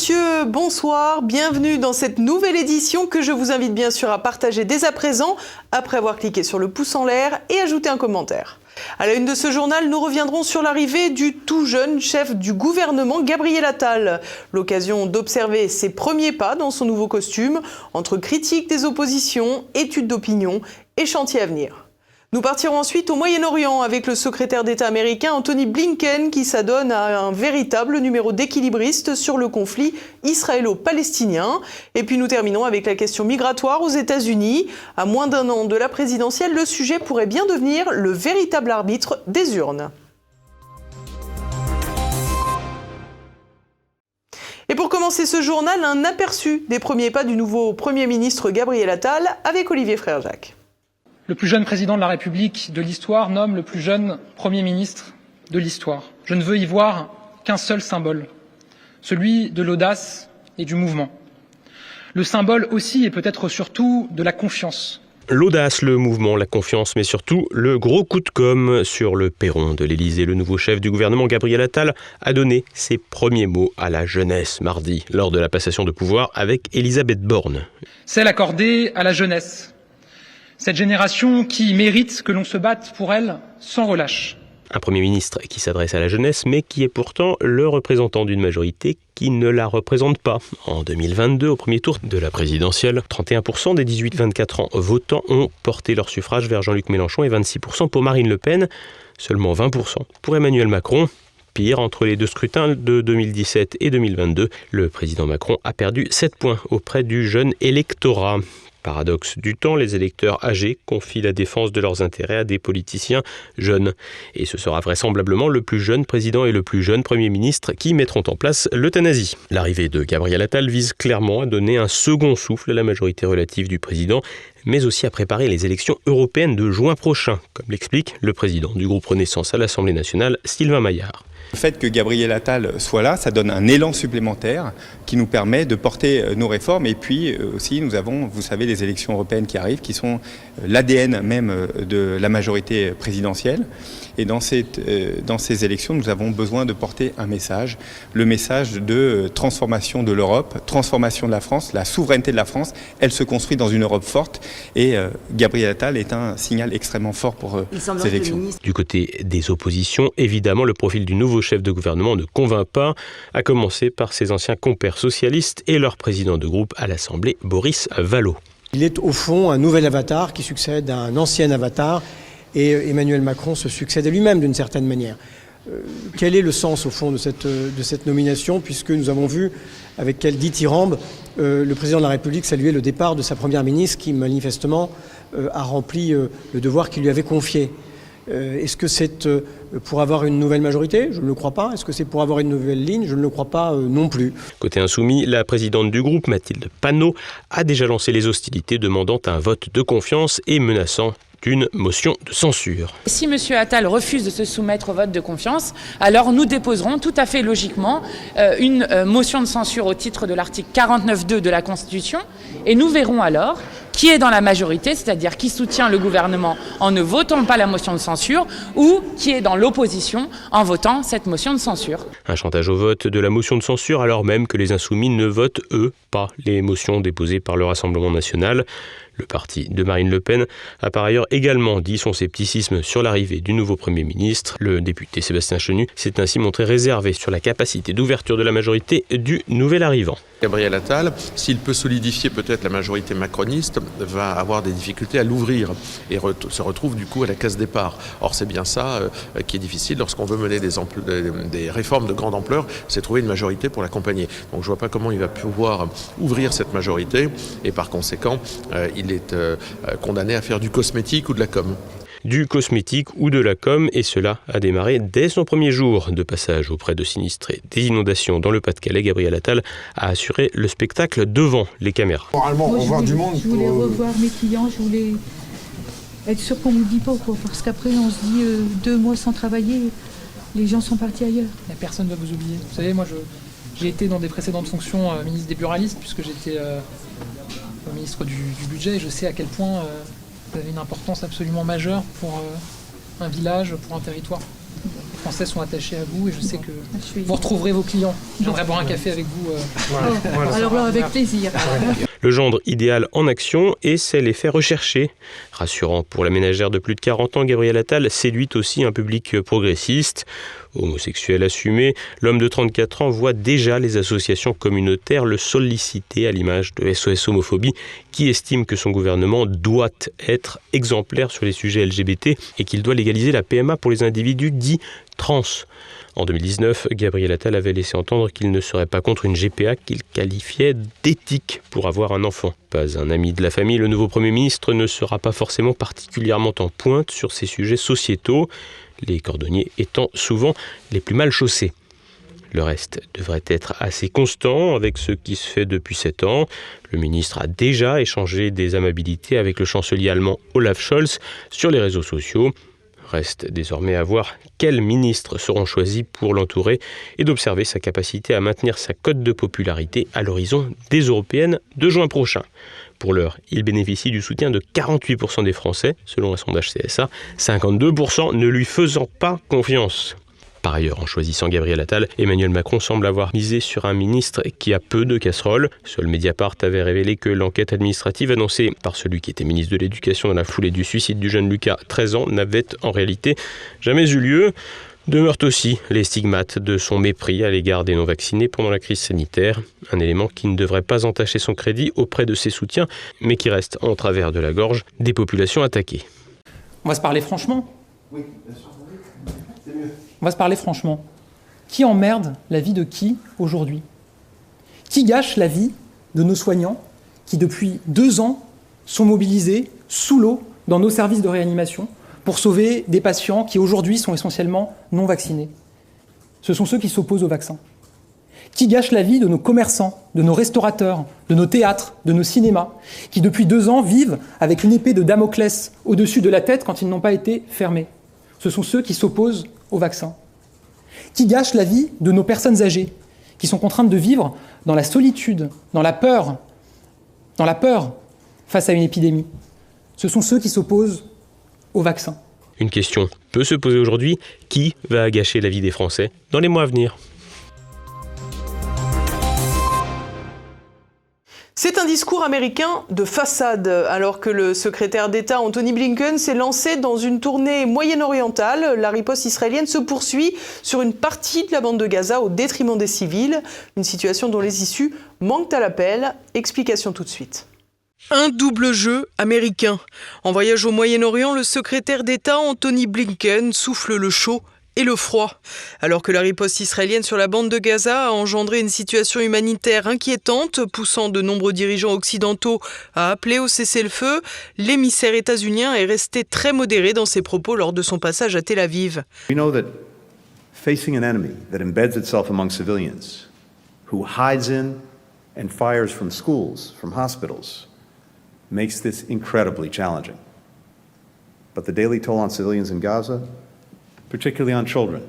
monsieur, bonsoir, bienvenue dans cette nouvelle édition que je vous invite bien sûr à partager dès à présent, après avoir cliqué sur le pouce en l'air et ajouté un commentaire. À la une de ce journal, nous reviendrons sur l'arrivée du tout jeune chef du gouvernement, Gabriel Attal. L'occasion d'observer ses premiers pas dans son nouveau costume, entre critiques des oppositions, études d'opinion et chantiers à venir. Nous partirons ensuite au Moyen-Orient avec le secrétaire d'État américain Anthony Blinken qui s'adonne à un véritable numéro d'équilibriste sur le conflit israélo-palestinien. Et puis nous terminons avec la question migratoire aux États-Unis. À moins d'un an de la présidentielle, le sujet pourrait bien devenir le véritable arbitre des urnes. Et pour commencer ce journal, un aperçu des premiers pas du nouveau Premier ministre Gabriel Attal avec Olivier Frère-Jacques. Le plus jeune président de la République de l'histoire nomme le plus jeune Premier ministre de l'histoire. Je ne veux y voir qu'un seul symbole, celui de l'audace et du mouvement. Le symbole aussi et peut-être surtout de la confiance. L'audace, le mouvement, la confiance, mais surtout le gros coup de com' sur le perron de l'Élysée. Le nouveau chef du gouvernement, Gabriel Attal, a donné ses premiers mots à la jeunesse mardi, lors de la passation de pouvoir avec Elisabeth Borne. Celle accordée à la jeunesse, cette génération qui mérite que l'on se batte pour elle sans relâche. Un Premier ministre qui s'adresse à la jeunesse, mais qui est pourtant le représentant d'une majorité qui ne la représente pas. En 2022, au premier tour de la présidentielle, 31% des 18-24 ans votants ont porté leur suffrage vers Jean-Luc Mélenchon et 26% pour Marine Le Pen, seulement 20% pour Emmanuel Macron. Pire, entre les deux scrutins de 2017 et 2022, le président Macron a perdu 7 points auprès du jeune électorat. Paradoxe du temps, les électeurs âgés confient la défense de leurs intérêts à des politiciens jeunes. Et ce sera vraisemblablement le plus jeune président et le plus jeune Premier ministre qui mettront en place l'euthanasie. L'arrivée de Gabriel Attal vise clairement à donner un second souffle à la majorité relative du président, mais aussi à préparer les élections européennes de juin prochain, comme l'explique le président du groupe Renaissance à l'Assemblée nationale, Sylvain Maillard. Le fait que Gabriel Attal soit là, ça donne un élan supplémentaire qui nous permet de porter euh, nos réformes. Et puis euh, aussi, nous avons, vous savez, les élections européennes qui arrivent, qui sont euh, l'ADN même de la majorité présidentielle. Et dans, cette, dans ces élections, nous avons besoin de porter un message, le message de transformation de l'Europe, transformation de la France, la souveraineté de la France. Elle se construit dans une Europe forte. Et Gabriel Attal est un signal extrêmement fort pour ces élections. Du côté des oppositions, évidemment, le profil du nouveau chef de gouvernement ne convainc pas, à commencer par ses anciens compères socialistes et leur président de groupe à l'Assemblée, Boris Vallot. Il est au fond un nouvel avatar qui succède à un ancien avatar et Emmanuel Macron se succède à lui-même d'une certaine manière. Euh, quel est le sens au fond de cette, cette nomination puisque nous avons vu avec quel dithyrambe euh, le président de la République saluait le départ de sa première ministre qui manifestement euh, a rempli le devoir qu'il lui avait confié. Est-ce que c'est pour avoir une nouvelle majorité? Je ne le crois pas. Est-ce que c'est pour avoir une nouvelle ligne? Je ne le crois pas non plus. Côté insoumis, la présidente du groupe, Mathilde Panot, a déjà lancé les hostilités demandant un vote de confiance et menaçant une motion de censure. Si M. Attal refuse de se soumettre au vote de confiance, alors nous déposerons tout à fait logiquement euh, une euh, motion de censure au titre de l'article 49.2 de la Constitution et nous verrons alors qui est dans la majorité, c'est-à-dire qui soutient le gouvernement en ne votant pas la motion de censure, ou qui est dans l'opposition en votant cette motion de censure. Un chantage au vote de la motion de censure alors même que les insoumis ne votent, eux, pas les motions déposées par le Rassemblement national. Le parti de Marine Le Pen a par ailleurs également dit son scepticisme sur l'arrivée du nouveau Premier ministre. Le député Sébastien Chenu s'est ainsi montré réservé sur la capacité d'ouverture de la majorité du nouvel arrivant. Gabriel Attal, s'il peut solidifier peut-être la majorité macroniste, va avoir des difficultés à l'ouvrir et se retrouve du coup à la case départ. Or c'est bien ça euh, qui est difficile lorsqu'on veut mener des, réformes de grande ampleur, c'est trouver une majorité pour l'accompagner. Donc je vois pas comment il va pouvoir ouvrir cette majorité et par conséquent euh, il est euh, condamné à faire du cosmétique ou de la com du cosmétique ou de la com, et cela a démarré dès son premier jour de passage auprès de sinistrés des inondations dans le Pas-de-Calais. Gabriel Attal a assuré le spectacle devant les caméras. Moralement, revoir du monde. Je voulais euh, revoir mes clients, je voulais être sûr qu'on ne dit pas, quoi, parce qu'après on se dit euh, deux mois sans travailler, les gens sont partis ailleurs. personne ne va vous oublier. Vous savez, moi j'ai été dans des précédentes fonctions euh, ministre des buralistes, puisque j'étais ministre du, budget, et je sais à quel point une importance absolument majeure pour euh, un village, pour un territoire. Français sont attachés à vous et je sais que vous retrouverez vos clients. J'aimerais boire un café avec vous. euh, Oh, alors là, avec plaisir. Le gendre idéal en action et c'est l'effet recherché. Rassurant pour la ménagère de plus de 40 ans, Gabriel Attal séduit aussi un public progressiste. Homosexuel assumé, l'homme de 34 ans voit déjà les associations communautaires le solliciter à l'image de SOS Homophobie qui estime que son gouvernement doit être exemplaire sur les sujets LGBT et qu'il doit légaliser la PMA pour les individus dits En 2019, Gabriel Attal avait laissé entendre qu'il ne serait pas contre une GPA qu'il qualifiait d'éthique pour avoir un enfant. Pas un ami de la famille, le nouveau Premier ministre ne sera pas forcément particulièrement en pointe sur ces sujets sociétaux, les cordonniers étant souvent les plus mal chaussés. Le reste devrait être assez constant avec ce qui se fait depuis 7 ans. Le ministre a déjà échangé des amabilités avec le chancelier allemand Olaf Scholz sur les réseaux sociaux. Reste désormais à voir quels ministres seront choisis pour l'entourer et d'observer sa capacité à maintenir sa cote de popularité à l'horizon des européennes de juin prochain. Pour l'heure, il bénéficie du soutien de 48% des Français, selon un sondage CSA, 52% ne lui faisant pas confiance. Par ailleurs, en choisissant Gabriel Attal, Emmanuel Macron semble avoir misé sur un ministre qui a peu de casseroles. Seul Mediapart avait révélé que l'enquête administrative annoncée par celui qui était ministre de l'Éducation dans la foulée du suicide du jeune Lucas, 13 ans, n'avait en réalité jamais eu lieu. Demeurent aussi les stigmates de son mépris à l'égard des non-vaccinés pendant la crise sanitaire, un élément qui ne devrait pas entacher son crédit auprès de ses soutiens, mais qui reste en travers de la gorge des populations attaquées. On va se parler franchement? On va se parler franchement. Qui emmerde la vie de qui aujourd'hui? Qui gâche la vie de nos soignants qui, depuis deux ans, sont mobilisés sous l'eau dans nos services de réanimation pour sauver des patients qui aujourd'hui sont essentiellement non vaccinés? Ce sont ceux qui s'opposent au vaccin. Qui gâche la vie de nos commerçants, de nos restaurateurs, de nos théâtres, de nos cinémas, qui depuis deux ans vivent avec une épée de Damoclès au-dessus de la tête quand ils n'ont pas été fermés? Ce sont ceux qui s'opposent au vaccin. Qui gâche la vie de nos personnes âgées, qui sont contraintes de vivre dans la solitude, dans la peur, dans la peur face à une épidémie. Ce sont ceux qui s'opposent au vaccin. Une question peut se poser aujourd'hui, qui va gâcher la vie des Français dans les mois à venir? C'est un discours américain de façade, alors que le secrétaire d'État Anthony Blinken s'est lancé dans une tournée moyen-orientale. La riposte israélienne se poursuit sur une partie de la bande de Gaza au détriment des civils, une situation dont les issues manquent à l'appel. Explication tout de suite. Un double jeu américain. En voyage au Moyen-Orient, le secrétaire d'État Anthony Blinken souffle le chaud et le froid. Alors que la riposte israélienne sur la bande de Gaza a engendré une situation humanitaire inquiétante, poussant de nombreux dirigeants occidentaux à appeler au cessez-le-feu, l'émissaire états-unien est resté très modéré dans ses propos lors de son passage à Tel Aviv. We know that facing an enemy that embeds itself among civilians, who hides in and fires from schools, from hospitals, makes this incredibly challenging. But the daily toll on civilians in Gaza, particularly on children,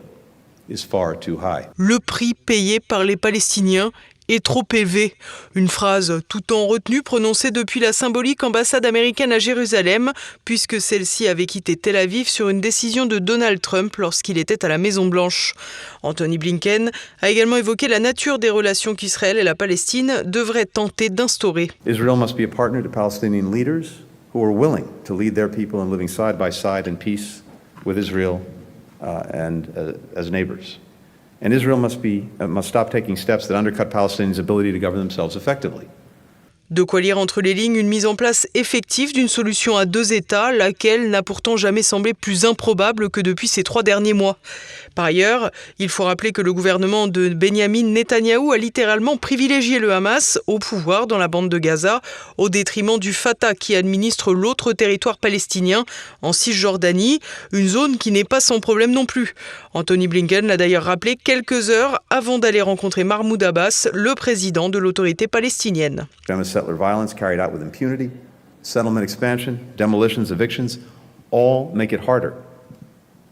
is far too high. Le prix payé par les Palestiniens est trop élevé. Une phrase tout en retenue prononcée depuis la symbolique ambassade américaine à Jérusalem, puisque celle-ci avait quitté Tel Aviv sur une décision de Donald Trump lorsqu'il était à la Maison-Blanche. Anthony Blinken a également évoqué la nature des relations qu'Israël et la Palestine devraient tenter d'instaurer. Israel must be a partner to Palestinian leaders who are willing to lead their people in living side by side in peace with Israel uh, and uh, as neighbors. And Israel must, be, uh, must stop taking steps that undercut Palestinians' ability to govern themselves effectively. De quoi lire entre les lignes une mise en place effective d'une solution à deux États, laquelle n'a pourtant jamais semblé plus improbable que depuis ces trois derniers mois. Par ailleurs, il faut rappeler que le gouvernement de Benjamin Netanyahou a littéralement privilégié le Hamas au pouvoir dans la bande de Gaza, au détriment du Fatah qui administre l'autre territoire palestinien en Cisjordanie, une zone qui n'est pas sans problème non plus. Anthony Blinken l'a d'ailleurs rappelé quelques heures avant d'aller rencontrer Mahmoud Abbas, le président de l'autorité palestinienne. Settler violence carried out with impunity, settlement expansion, demolitions, evictions, all make it harder,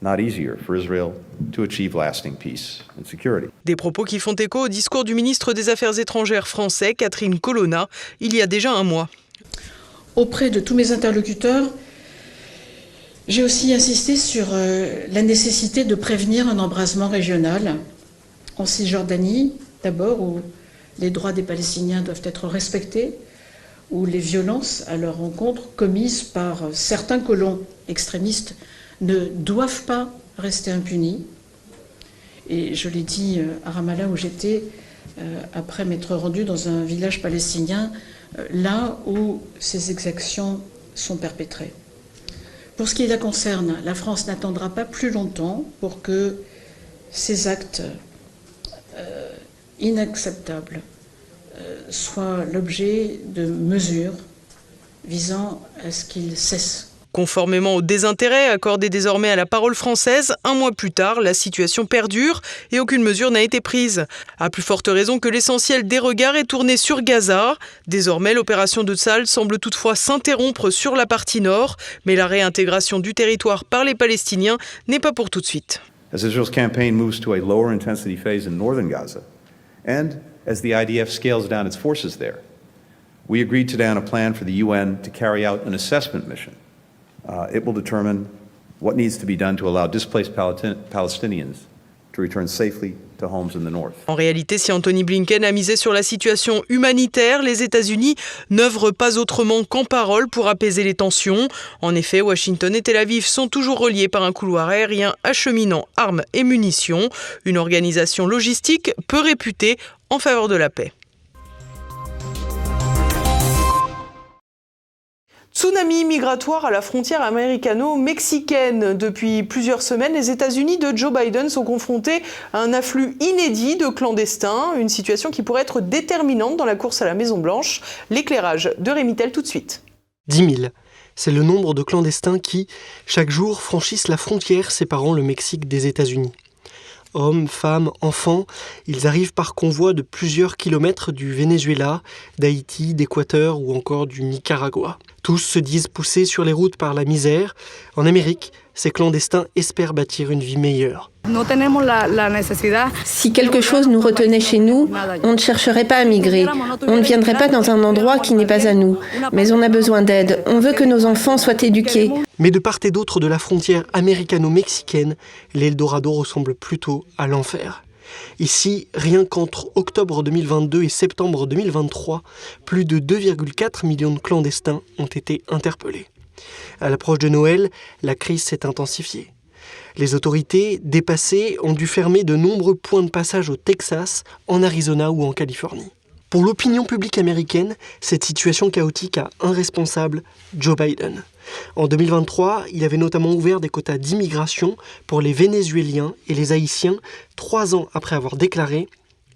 not easier, for Israel to achieve lasting peace and security. Des propos qui font écho au discours du ministre des Affaires étrangères français, Catherine Colonna, il y a déjà un mois. Auprès de tous mes interlocuteurs, J'ai aussi insisté sur euh, la nécessité de prévenir un embrasement régional en Cisjordanie, d'abord, où les droits des Palestiniens doivent être respectés, où les violences à leur rencontre commises par certains colons extrémistes ne doivent pas rester impunies. Et je l'ai dit euh, à Ramallah où j'étais, euh, après m'être rendu dans un village palestinien, là où ces exactions sont perpétrées. Pour ce qui la concerne, la France n'attendra pas plus longtemps pour que ces actes inacceptables euh, soient l'objet de mesures visant à ce qu'ils cessent Conformément au désintérêt accordé désormais à la parole française, un mois plus tard, la situation perdure et aucune mesure n'a été prise. À plus forte raison que l'essentiel des regards est tourné sur Gaza. Désormais, l'opération de Tsal semble toutefois s'interrompre sur la partie nord, mais la réintégration du territoire par les Palestiniens n'est pas pour tout de suite. As Israel's campaign moves to a lower intensity phase in northern Gaza, and as the IDF scales down its forces there, we agreed today on a plan for the UN to carry out an assessment mission. Uh, it will determine what needs to be done to allow displaced Palestinians En réalité, si Anthony Blinken a misé sur la situation humanitaire, les États-Unis n'œuvrent pas autrement qu'en parole pour apaiser les tensions. En effet, Washington et Tel Aviv sont toujours reliés par un couloir aérien acheminant armes et munitions, une organisation logistique peu réputée en faveur de la paix. Tsunami migratoire à la frontière américano-mexicaine. Depuis plusieurs semaines, les États-Unis de Joe Biden sont confrontés à un afflux inédit de clandestins, une situation qui pourrait être déterminante dans la course à la Maison-Blanche. L'éclairage de Rémitel tout de suite. 10 000. C'est le nombre de clandestins qui, chaque jour, franchissent la frontière séparant le Mexique des États-Unis. Hommes, femmes, enfants, ils arrivent par convoi de plusieurs kilomètres du Venezuela, d'Haïti, d'Équateur ou encore du Nicaragua. Tous se disent poussés sur les routes par la misère. En Amérique, ces clandestins espèrent bâtir une vie meilleure. Si quelque chose nous retenait chez nous, on ne chercherait pas à migrer. On ne viendrait pas dans un endroit qui n'est pas à nous. Mais on a besoin d'aide. On veut que nos enfants soient éduqués. Mais de part et d'autre de la frontière américano-mexicaine, l'Eldorado ressemble plutôt à l'enfer. Ici, rien qu'entre octobre 2022 et septembre 2023, plus de 2,4 millions de clandestins ont été interpellés. À l'approche de Noël, la crise s'est intensifiée. Les autorités, dépassées, ont dû fermer de nombreux points de passage au Texas, en Arizona ou en Californie. Pour l'opinion publique américaine, cette situation chaotique a un responsable, Joe Biden. En 2023, il avait notamment ouvert des quotas d'immigration pour les Vénézuéliens et les Haïtiens, trois ans après avoir déclaré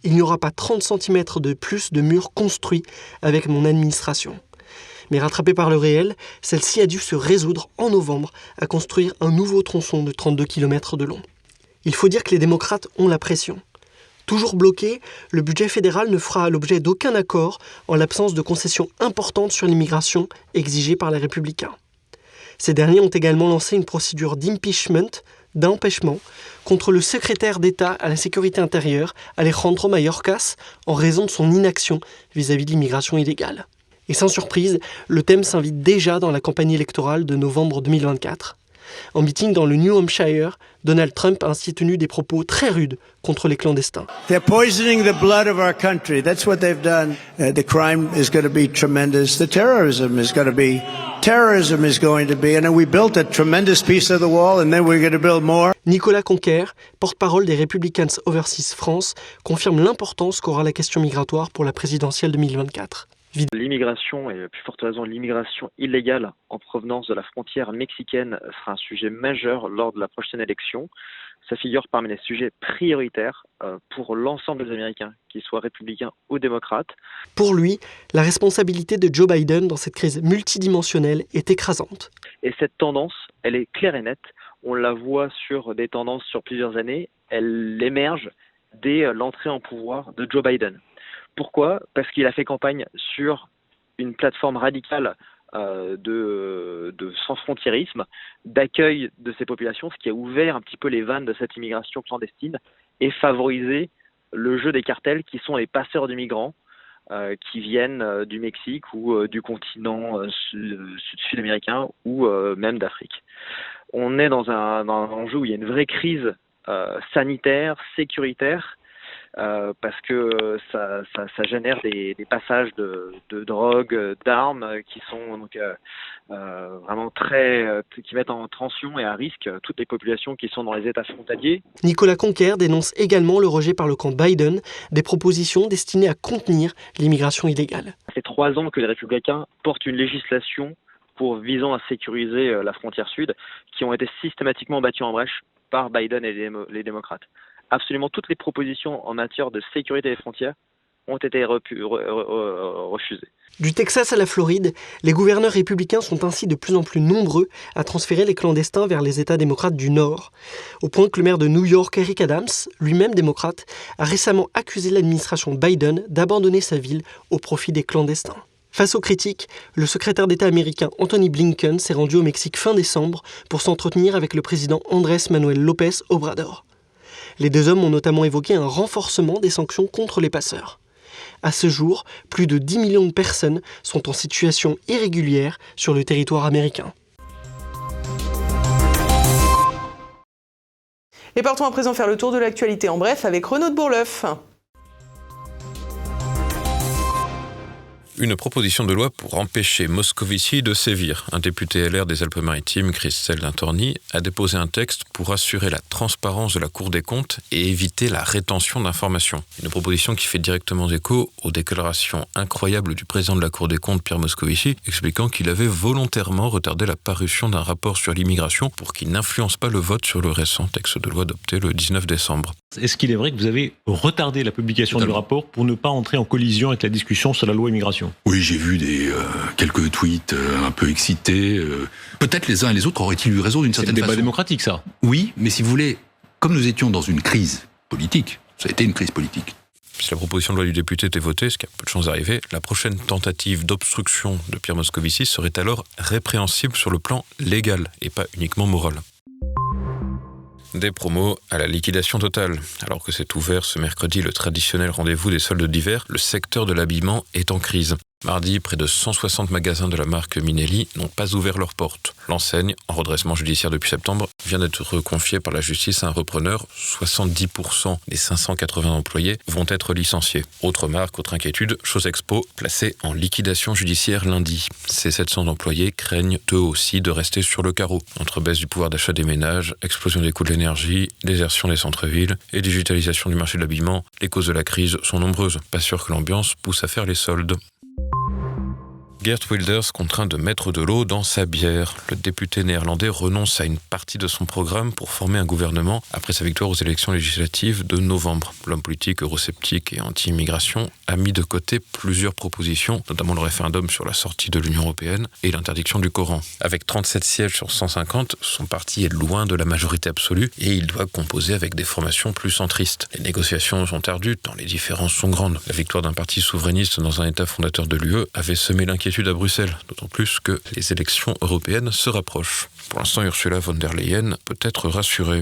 Il n'y aura pas 30 cm de plus de murs construits avec mon administration. Mais rattrapée par le réel, celle-ci a dû se résoudre en novembre à construire un nouveau tronçon de 32 km de long. Il faut dire que les démocrates ont la pression. Toujours bloqué, le budget fédéral ne fera l'objet d'aucun accord en l'absence de concessions importantes sur l'immigration exigées par les républicains. Ces derniers ont également lancé une procédure d'impeachment, d'empêchement, contre le secrétaire d'État à la sécurité intérieure, Alejandro Mayorkas, en raison de son inaction vis-à-vis de l'immigration illégale. Et sans surprise, le thème s'invite déjà dans la campagne électorale de novembre 2024. En meeting dans le New Hampshire, Donald Trump a ainsi tenu des propos très rudes contre les clandestins. They're poisoning the blood of our country. That's what they've done. Uh, the crime is going to be tremendous. The terrorism is going to be terrorism is going to be. And we built a tremendous piece of the wall, and then we're going to build more. Nicolas Conquer, porte-parole des Republicans Overseas France, confirme l'importance qu'aura la question migratoire pour la présidentielle 2024. L'immigration, et plus forte raison l'immigration illégale en provenance de la frontière mexicaine sera un sujet majeur lors de la prochaine élection. Ça figure parmi les sujets prioritaires euh, pour l'ensemble des Américains, qu'ils soient républicains ou démocrates. Pour lui, la responsabilité de Joe Biden dans cette crise multidimensionnelle est écrasante. Et cette tendance, elle est claire et nette. On la voit sur des tendances sur plusieurs années. Elle émerge dès l'entrée en pouvoir de Joe Biden. Pourquoi? Parce qu'il a fait campagne sur une plateforme radicale euh, de, sans frontiérisme, d'accueil de ces populations, ce qui a ouvert un petit peu les vannes de cette immigration clandestine et favorisé le jeu des cartels qui sont les passeurs de migrants euh, qui viennent euh, du Mexique ou du continent sud-américain ou même d'Afrique. on est dans un, dans un enjeu où il y a une vraie crise sanitaire, sécuritaire, euh, parce que ça, ça, ça génère des, des, passages de, de drogue, d'armes qui sont donc euh, euh, vraiment très, qui mettent en tension et à risque toutes les populations qui sont dans les États frontaliers. Nicolas Conquer dénonce également le rejet par le camp Biden des propositions destinées à contenir l'immigration illégale. Ça fait trois ans que les républicains portent une législation pour visant à sécuriser la frontière sud, qui ont été systématiquement battues en brèche par Biden et les démocrates absolument toutes les propositions en matière de sécurité des frontières ont été refusées. Du Texas à la Floride, les gouverneurs républicains sont ainsi de plus en plus nombreux à transférer les clandestins vers les États démocrates du Nord, au point que le maire de New York, Eric Adams, lui-même démocrate, a récemment accusé l'administration Biden d'abandonner sa ville au profit des clandestins. Face aux critiques, le secrétaire d'État américain Anthony Blinken s'est rendu au Mexique fin décembre pour s'entretenir avec le président Andrés Manuel López Obrador. Les deux hommes ont notamment évoqué un renforcement des sanctions contre les passeurs. À ce jour, plus de 10 millions de personnes sont en situation irrégulière sur le territoire américain. Et partons à présent faire le tour de l'actualité en bref avec Renaud de Bourleuf. Une proposition de loi pour empêcher Moscovici de sévir. Un député LR des Alpes-Maritimes, Christelle Dintorni, a déposé un texte pour assurer la transparence de la Cour des comptes et éviter la rétention d'informations. Une proposition qui fait directement écho aux déclarations incroyables du président de la Cour des comptes, Pierre Moscovici, expliquant qu'il avait volontairement retardé la parution d'un rapport sur l'immigration pour qu'il n'influence pas le vote sur le récent texte de loi adopté le 19 décembre. Est-ce qu'il est vrai que vous avez retardé la publication du rapport pour ne pas entrer en collision avec la discussion sur la loi immigration? Oui, j'ai vu des, euh, quelques tweets euh, un peu excités. Euh. Peut-être les uns et les autres auraient-ils eu raison d'une certaine façon. C'est un débat démocratique, ça. Oui, mais si vous voulez, comme nous étions dans une crise politique, ça a été une crise politique. Si la proposition de loi du député était votée, ce qui a peu de chances d'arriver, la prochaine tentative d'obstruction de Pierre Moscovici serait alors répréhensible sur le plan légal et pas uniquement moral des promos à la liquidation totale. Alors que c'est ouvert ce mercredi le traditionnel rendez-vous des soldes d'hiver, le secteur de l'habillement est en crise. Mardi, près de 160 magasins de la marque Minelli n'ont pas ouvert leurs portes. L'enseigne, en redressement judiciaire depuis septembre, vient d'être confiée par la justice à un repreneur. 70% des 580 employés vont être licenciés. Autre marque, autre inquiétude, Chose Expo, placée en liquidation judiciaire lundi. Ces 700 employés craignent eux aussi de rester sur le carreau. Entre baisse du pouvoir d'achat des ménages, explosion des coûts de l'énergie, désertion des centres-villes et digitalisation du marché de l'habillement, les causes de la crise sont nombreuses. Pas sûr que l'ambiance pousse à faire les soldes. Gert Wilders contraint de mettre de l'eau dans sa bière. Le député néerlandais renonce à une partie de son programme pour former un gouvernement après sa victoire aux élections législatives de novembre. L'homme politique eurosceptique et anti-immigration a mis de côté plusieurs propositions, notamment le référendum sur la sortie de l'Union européenne et l'interdiction du Coran. Avec 37 sièges sur 150, son parti est loin de la majorité absolue et il doit composer avec des formations plus centristes. Les négociations sont ardues tant les différences sont grandes. La victoire d'un parti souverainiste dans un État fondateur de l'UE avait semé l'inquiétude à Bruxelles, d'autant plus que les élections européennes se rapprochent. Pour l'instant, Ursula von der Leyen peut être rassurée.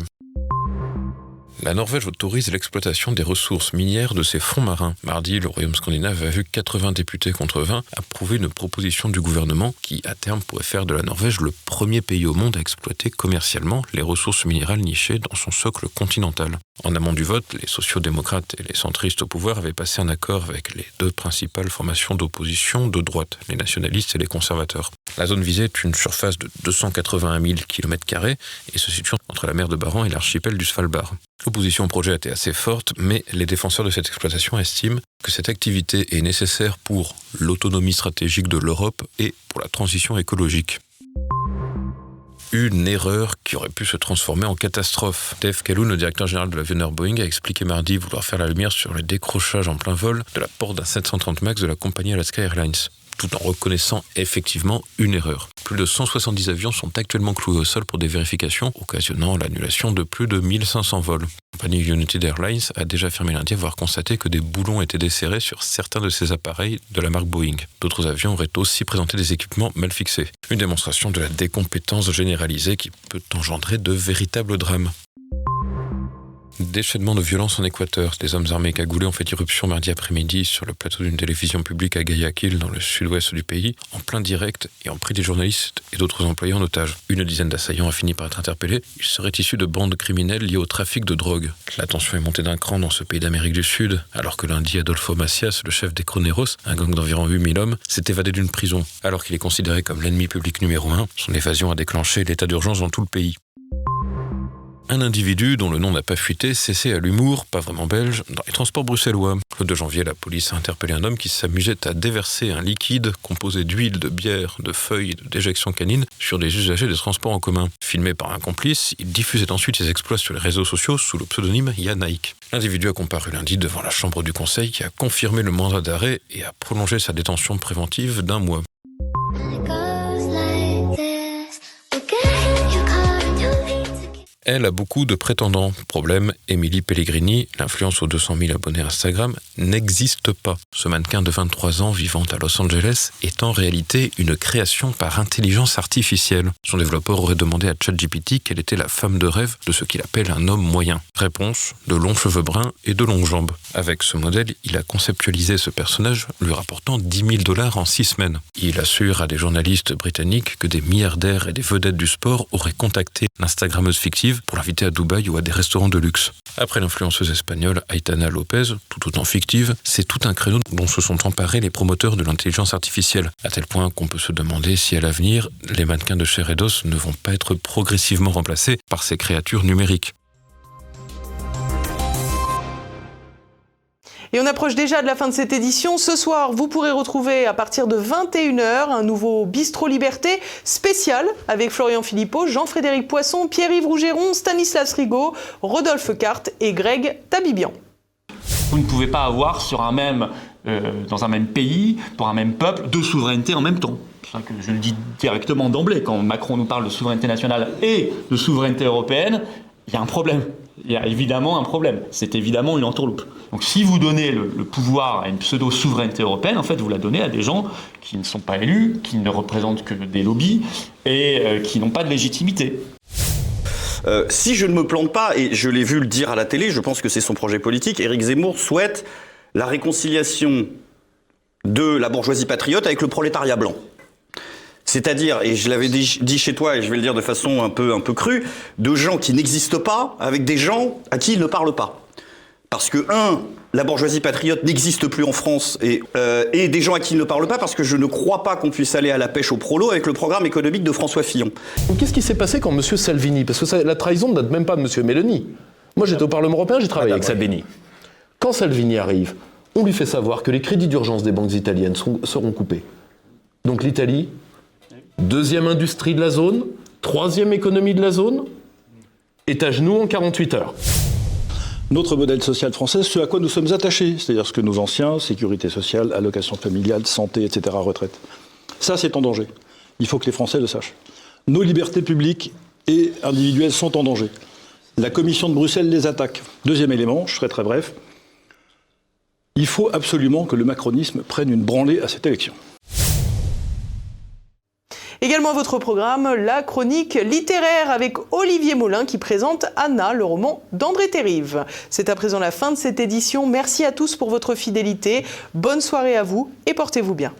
La Norvège autorise l'exploitation des ressources minières de ses fonds marins. Mardi, le Royaume scandinave a vu 80 députés contre 20 approuver une proposition du gouvernement qui, à terme, pourrait faire de la Norvège le premier pays au monde à exploiter commercialement les ressources minérales nichées dans son socle continental. En amont du vote, les sociaux-démocrates et les centristes au pouvoir avaient passé un accord avec les deux principales formations d'opposition de droite, les nationalistes et les conservateurs. La zone visée est une surface de 281 000 km et se situe entre la mer de Barents et l'archipel du Svalbard. L'opposition au projet était assez forte, mais les défenseurs de cette exploitation estiment que cette activité est nécessaire pour l'autonomie stratégique de l'Europe et pour la transition écologique une erreur qui aurait pu se transformer en catastrophe. Dave Calhoun, le directeur général de l'avionneur Boeing, a expliqué mardi vouloir faire la lumière sur le décrochage en plein vol de la porte d'un 730 MAX de la compagnie Alaska Airlines tout en reconnaissant effectivement une erreur. Plus de 170 avions sont actuellement cloués au sol pour des vérifications, occasionnant l'annulation de plus de 1500 vols. La compagnie United Airlines a déjà affirmé lundi avoir constaté que des boulons étaient desserrés sur certains de ses appareils de la marque Boeing. D'autres avions auraient aussi présenté des équipements mal fixés. Une démonstration de la décompétence généralisée qui peut engendrer de véritables drames. Déchaînement de violence en Équateur. Des hommes armés cagoulés ont fait irruption mardi après-midi sur le plateau d'une télévision publique à Guayaquil, dans le sud-ouest du pays, en plein direct et en pris des journalistes et d'autres employés en otage. Une dizaine d'assaillants a fini par être interpellés. Ils seraient issus de bandes criminelles liées au trafic de drogue. La tension est montée d'un cran dans ce pays d'Amérique du Sud, alors que lundi, Adolfo Macias, le chef des Croneros, un gang d'environ 8000 hommes, s'est évadé d'une prison. Alors qu'il est considéré comme l'ennemi public numéro un, son évasion a déclenché l'état d'urgence dans tout le pays. Un individu dont le nom n'a pas fuité cessé à l'humour, pas vraiment belge, dans les transports bruxellois. Le 2 janvier, la police a interpellé un homme qui s'amusait à déverser un liquide composé d'huile, de bière, de feuilles et de déjection canine sur des usagers des transports en commun. Filmé par un complice, il diffusait ensuite ses exploits sur les réseaux sociaux sous le pseudonyme Yanaik. L'individu a comparu lundi devant la chambre du conseil qui a confirmé le mandat d'arrêt et a prolongé sa détention préventive d'un mois. Elle a beaucoup de prétendants. Problème, Émilie Pellegrini, l'influence aux 200 000 abonnés Instagram, n'existe pas. Ce mannequin de 23 ans vivant à Los Angeles est en réalité une création par intelligence artificielle. Son développeur aurait demandé à ChatGPT quelle était la femme de rêve de ce qu'il appelle un homme moyen. Réponse, de longs cheveux bruns et de longues jambes. Avec ce modèle, il a conceptualisé ce personnage, lui rapportant 10 000 dollars en 6 semaines. Il assure à des journalistes britanniques que des milliardaires et des vedettes du sport auraient contacté l'Instagrammeuse fictive pour l'inviter à Dubaï ou à des restaurants de luxe. Après l'influenceuse espagnole Aitana Lopez, tout autant fictive, c'est tout un créneau dont se sont emparés les promoteurs de l'intelligence artificielle, à tel point qu'on peut se demander si à l'avenir, les mannequins de chair ne vont pas être progressivement remplacés par ces créatures numériques. Et on approche déjà de la fin de cette édition. Ce soir, vous pourrez retrouver à partir de 21h un nouveau Bistro Liberté spécial avec Florian Philippot, Jean-Frédéric Poisson, Pierre-Yves Rougeron, Stanislas Rigaud, Rodolphe Carte et Greg Tabibian. Vous ne pouvez pas avoir sur un même, euh, dans un même pays, pour un même peuple, deux souverainetés en même temps. C'est ça que je le dis directement d'emblée. Quand Macron nous parle de souveraineté nationale et de souveraineté européenne, il y a un problème. Il y a évidemment un problème. C'est évidemment une entourloupe. Donc si vous donnez le, pouvoir à une pseudo-souveraineté européenne, en fait, vous la donnez à des gens qui ne sont pas élus, qui ne représentent que des lobbies et euh, qui n'ont pas de légitimité. Euh, si je ne me plante pas, et je l'ai vu le dire à la télé, je pense que c'est son projet politique, Éric Zemmour souhaite la réconciliation de la bourgeoisie patriote avec le prolétariat blanc. C'est-à-dire, et je l'avais dit, dit chez toi, et je vais le dire de façon un peu, un peu crue, de gens qui n'existent pas avec des gens à qui ils ne parlent pas. Parce que, un, la bourgeoisie patriote n'existe plus en France et, euh, et des gens à qui ils ne parlent pas parce que je ne crois pas qu'on puisse aller à la pêche au prolo avec le programme économique de François Fillon. Qu'est-ce qui s'est passé quand M. Salvini Parce que ça- la trahison ne date même pas de M. Mélanie. Moi, j'étais au Parlement européen, j'ai travaillé avec Salvini. Quand Salvini arrive, on lui fait savoir que les crédits d'urgence des banques italiennes seront, seront coupés. Donc l'Italie, deuxième industrie de la zone, troisième économie de la zone, est à genoux en 48 heures. Notre modèle social français, ce à quoi nous sommes attachés, c'est-à-dire ce que nos anciens, sécurité sociale, allocation familiale, santé, etc., retraite. Ça, c'est en danger. Il faut que les Français le sachent. Nos libertés publiques et individuelles sont en danger. La Commission de Bruxelles les attaque. Deuxième élément, je serai très bref. Il faut absolument que le macronisme prenne une branlée à cette élection. Votre programme, la chronique littéraire avec Olivier Molin qui présente Anna, le roman d'André Terrive. C'est à présent la fin de cette édition. Merci à tous pour votre fidélité. Bonne soirée à vous et portez-vous bien.